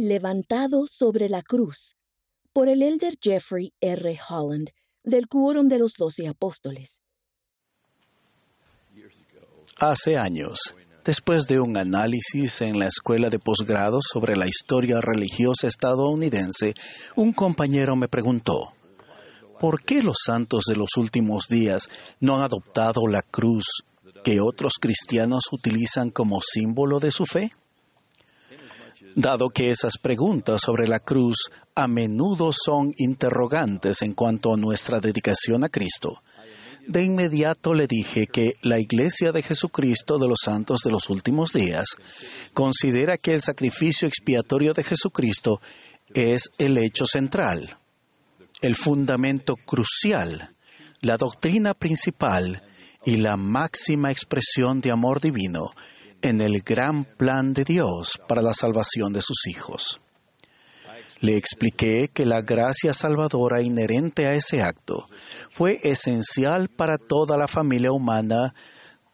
Levantado sobre la cruz, por el elder Jeffrey R. Holland, del Quórum de los Doce Apóstoles. Hace años, después de un análisis en la escuela de posgrado sobre la historia religiosa estadounidense, un compañero me preguntó, ¿por qué los santos de los últimos días no han adoptado la cruz que otros cristianos utilizan como símbolo de su fe? Dado que esas preguntas sobre la cruz a menudo son interrogantes en cuanto a nuestra dedicación a Cristo, de inmediato le dije que la Iglesia de Jesucristo de los Santos de los Últimos Días considera que el sacrificio expiatorio de Jesucristo es el hecho central, el fundamento crucial, la doctrina principal y la máxima expresión de amor divino en el gran plan de Dios para la salvación de sus hijos. Le expliqué que la gracia salvadora inherente a ese acto fue esencial para toda la familia humana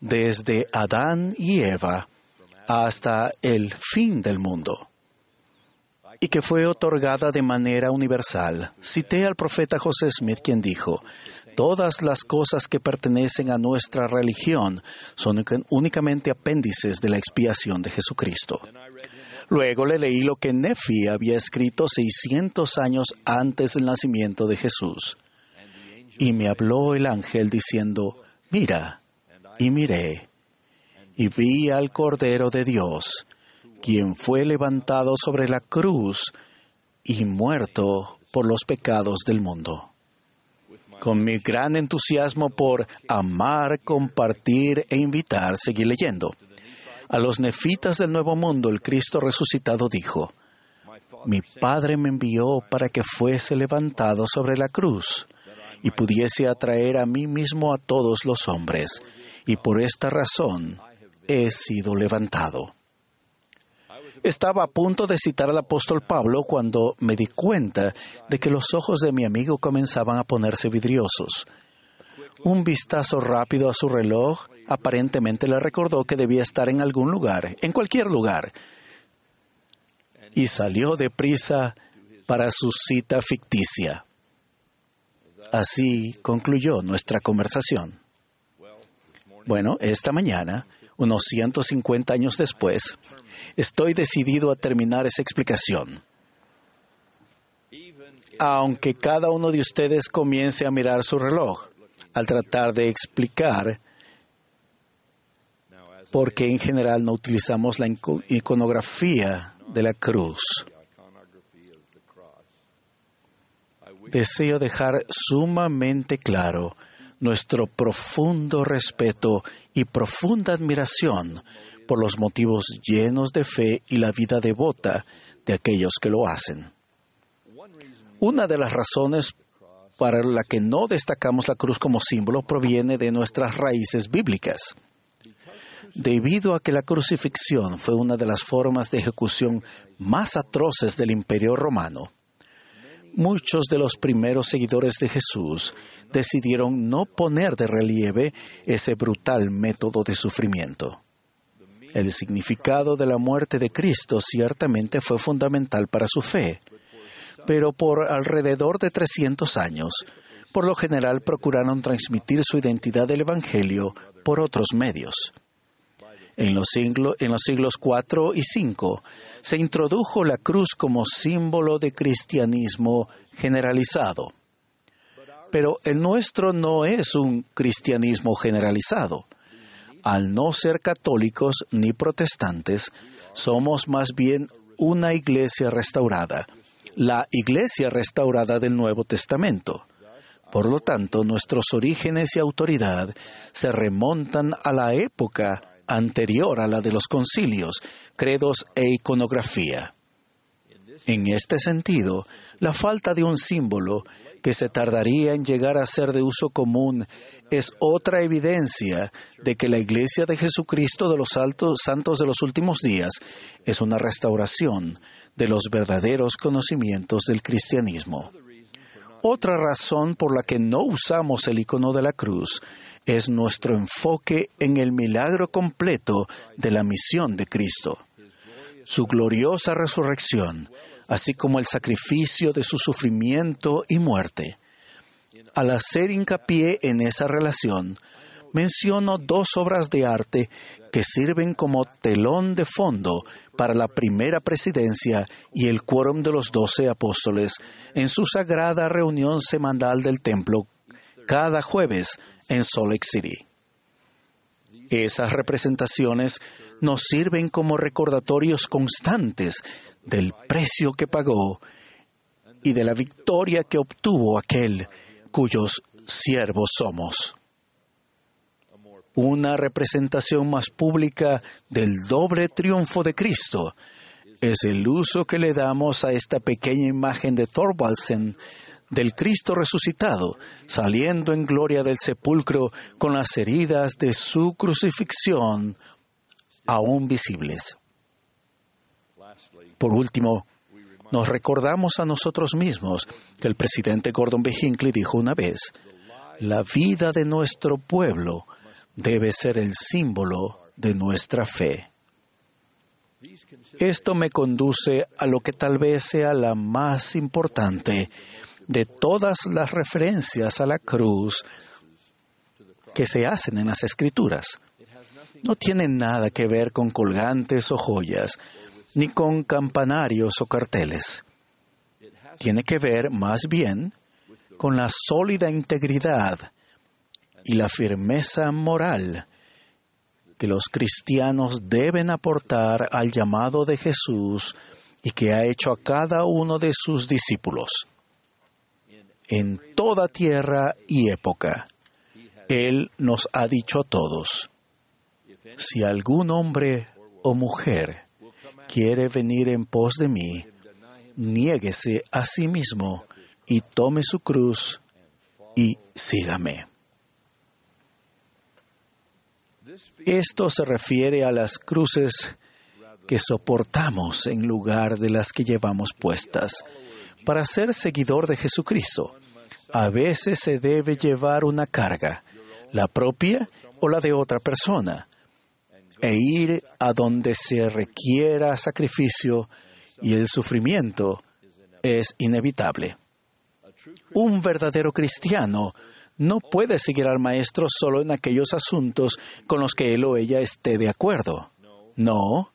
desde Adán y Eva hasta el fin del mundo y que fue otorgada de manera universal. Cité al profeta José Smith quien dijo, Todas las cosas que pertenecen a nuestra religión son únicamente apéndices de la expiación de Jesucristo. Luego le leí lo que Nefi había escrito 600 años antes del nacimiento de Jesús. Y me habló el ángel diciendo, mira, y miré, y vi al Cordero de Dios, quien fue levantado sobre la cruz y muerto por los pecados del mundo con mi gran entusiasmo por amar, compartir e invitar, seguí leyendo. A los nefitas del Nuevo Mundo el Cristo resucitado dijo, Mi Padre me envió para que fuese levantado sobre la cruz y pudiese atraer a mí mismo a todos los hombres, y por esta razón he sido levantado. Estaba a punto de citar al apóstol Pablo cuando me di cuenta de que los ojos de mi amigo comenzaban a ponerse vidriosos. Un vistazo rápido a su reloj aparentemente le recordó que debía estar en algún lugar, en cualquier lugar, y salió deprisa para su cita ficticia. Así concluyó nuestra conversación. Bueno, esta mañana, unos 150 años después, Estoy decidido a terminar esa explicación. Aunque cada uno de ustedes comience a mirar su reloj al tratar de explicar por qué en general no utilizamos la iconografía de la cruz. Deseo dejar sumamente claro nuestro profundo respeto y profunda admiración por los motivos llenos de fe y la vida devota de aquellos que lo hacen. Una de las razones para la que no destacamos la cruz como símbolo proviene de nuestras raíces bíblicas. Debido a que la crucifixión fue una de las formas de ejecución más atroces del imperio romano, muchos de los primeros seguidores de Jesús decidieron no poner de relieve ese brutal método de sufrimiento. El significado de la muerte de Cristo ciertamente fue fundamental para su fe, pero por alrededor de 300 años, por lo general procuraron transmitir su identidad del Evangelio por otros medios. En los, siglos, en los siglos IV y V se introdujo la cruz como símbolo de cristianismo generalizado. Pero el nuestro no es un cristianismo generalizado al no ser católicos ni protestantes, somos más bien una iglesia restaurada, la iglesia restaurada del Nuevo Testamento. Por lo tanto, nuestros orígenes y autoridad se remontan a la época anterior a la de los concilios, credos e iconografía. En este sentido, la falta de un símbolo que se tardaría en llegar a ser de uso común es otra evidencia de que la Iglesia de Jesucristo de los altos, santos de los últimos días es una restauración de los verdaderos conocimientos del cristianismo. Otra razón por la que no usamos el icono de la cruz es nuestro enfoque en el milagro completo de la misión de Cristo. su gloriosa resurrección, así como el sacrificio de su sufrimiento y muerte. Al hacer hincapié en esa relación, menciono dos obras de arte que sirven como telón de fondo para la primera presidencia y el quórum de los doce apóstoles en su sagrada reunión semanal del templo cada jueves en Salt Lake City. Esas representaciones nos sirven como recordatorios constantes del precio que pagó y de la victoria que obtuvo aquel cuyos siervos somos. Una representación más pública del doble triunfo de Cristo es el uso que le damos a esta pequeña imagen de Thorvaldsen del Cristo resucitado, saliendo en gloria del sepulcro con las heridas de su crucifixión aún visibles. Por último, nos recordamos a nosotros mismos que el presidente Gordon B. Hinckley dijo una vez, la vida de nuestro pueblo debe ser el símbolo de nuestra fe. Esto me conduce a lo que tal vez sea la más importante de todas las referencias a la cruz que se hacen en las escrituras. No tiene nada que ver con colgantes o joyas, ni con campanarios o carteles. Tiene que ver más bien con la sólida integridad y la firmeza moral que los cristianos deben aportar al llamado de Jesús y que ha hecho a cada uno de sus discípulos en toda tierra y época. Él nos ha dicho a todos, si algún hombre o mujer quiere venir en pos de mí, niéguese a sí mismo y tome su cruz y sígame. Esto se refiere a las cruces que soportamos en lugar de las que llevamos puestas para ser seguidor de Jesucristo, a veces se debe llevar una carga, la propia o la de otra persona, e ir a donde se requiera sacrificio y el sufrimiento es inevitable. Un verdadero cristiano no puede seguir al Maestro solo en aquellos asuntos con los que él o ella esté de acuerdo. No,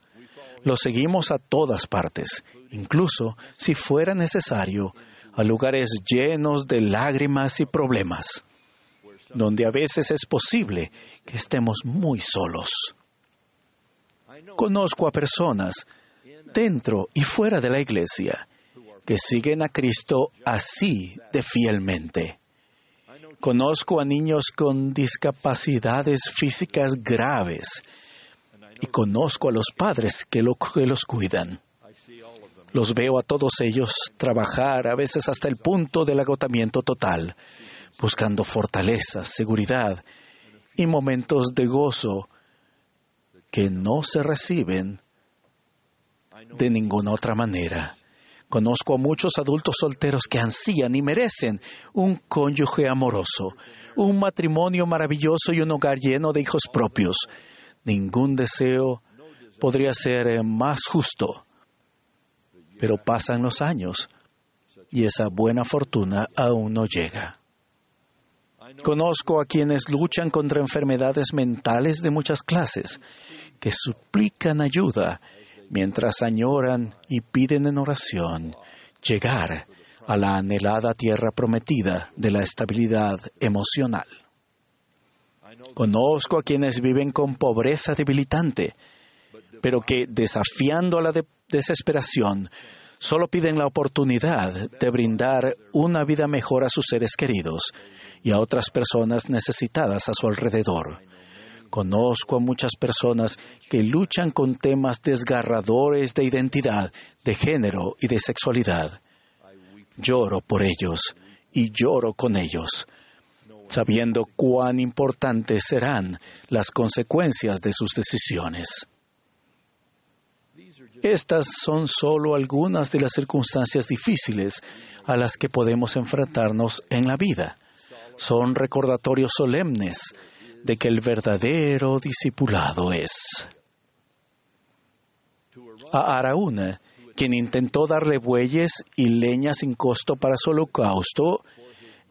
lo seguimos a todas partes, incluso si fuera necesario, a lugares llenos de lágrimas y problemas, donde a veces es posible que estemos muy solos. Conozco a personas dentro y fuera de la iglesia que siguen a Cristo así de fielmente. Conozco a niños con discapacidades físicas graves y conozco a los padres que, los cuidan. Los veo a todos ellos trabajar, a veces hasta el punto del agotamiento total, buscando fortaleza, seguridad y momentos de gozo que no se reciben de ninguna otra manera. Conozco a muchos adultos solteros que ansían y merecen un cónyuge amoroso, un matrimonio maravilloso y un hogar lleno de hijos propios. Ningún deseo podría ser más justo pero pasan los años y esa buena fortuna aún no llega. Conozco a quienes luchan contra enfermedades mentales de muchas clases, que suplican ayuda mientras añoran y piden en oración llegar a la anhelada tierra prometida de la estabilidad emocional. Conozco a quienes viven con pobreza debilitante, pero que desafiando a la desesperación solo piden la oportunidad de brindar una vida mejor a sus seres queridos y a otras personas necesitadas a su alrededor. Conozco a muchas personas que luchan con temas desgarradores de identidad, de género y de sexualidad. Lloro por ellos y lloro con ellos, sabiendo cuán importantes serán las consecuencias de sus decisiones. Estas son solo algunas de las circunstancias difíciles a las que podemos enfrentarnos en la vida. Son recordatorios solemnes de que el verdadero discipulado es. A Araúna, quien intentó darle bueyes y leña sin costo para su holocausto,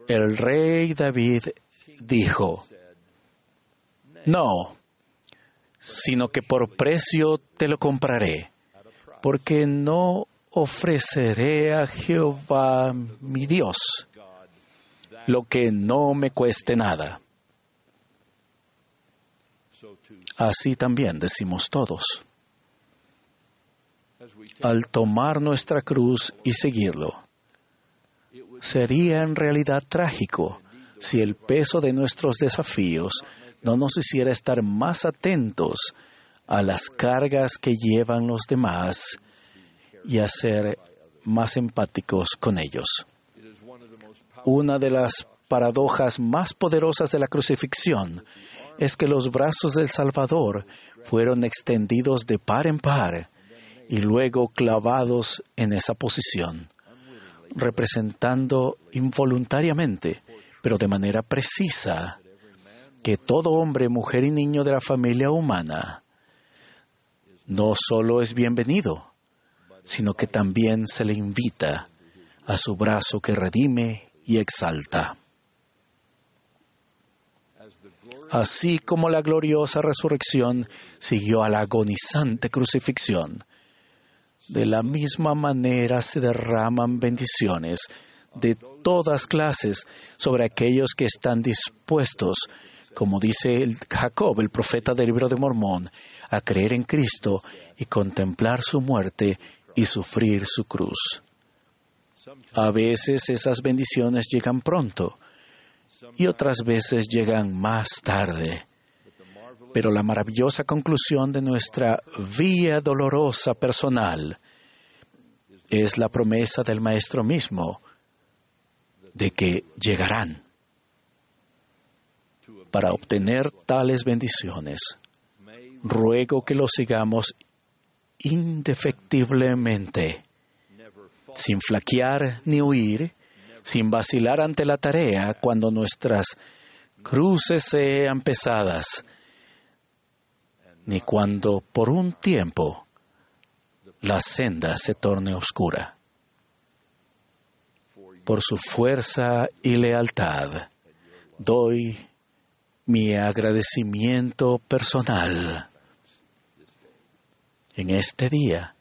el rey David dijo, no, sino que por precio te lo compraré, porque no ofreceré a Jehová mi Dios lo que no me cueste nada. Así también decimos todos. Al tomar nuestra cruz y seguirlo, sería en realidad trágico si el peso de nuestros desafíos no nos hiciera estar más atentos a las cargas que llevan los demás y a ser más empáticos con ellos. Una de las paradojas más poderosas de la crucifixión es que los brazos del Salvador fueron extendidos de par en par y luego clavados en esa posición, representando involuntariamente, pero de manera precisa, que todo hombre, mujer y niño de la familia humana no solo es bienvenido, sino que también se le invita a su brazo que redime y exalta. Así como la gloriosa resurrección siguió a la agonizante crucifixión, de la misma manera se derraman bendiciones de todas clases sobre aquellos que están dispuestos, como dice Jacob, el profeta del libro de Mormón, a creer en Cristo y contemplar su muerte y sufrir su cruz. A veces esas bendiciones llegan pronto y otras veces llegan más tarde. Pero la maravillosa conclusión de nuestra vía dolorosa personal es la promesa del Maestro mismo de que llegarán. Para obtener tales bendiciones, ruego que lo sigamos indefectiblemente, sin flaquear ni huir, sin vacilar ante la tarea cuando nuestras cruces sean pesadas, ni cuando por un tiempo la senda se torne oscura. Por su fuerza y lealtad doy mi agradecimiento personal en este día.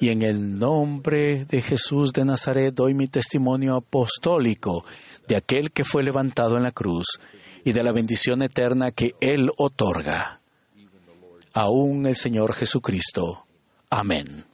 Y en el nombre de Jesús de Nazaret doy mi testimonio apostólico de aquel que fue levantado en la cruz y de la bendición eterna que Él otorga. Aún el Señor Jesucristo. Amén.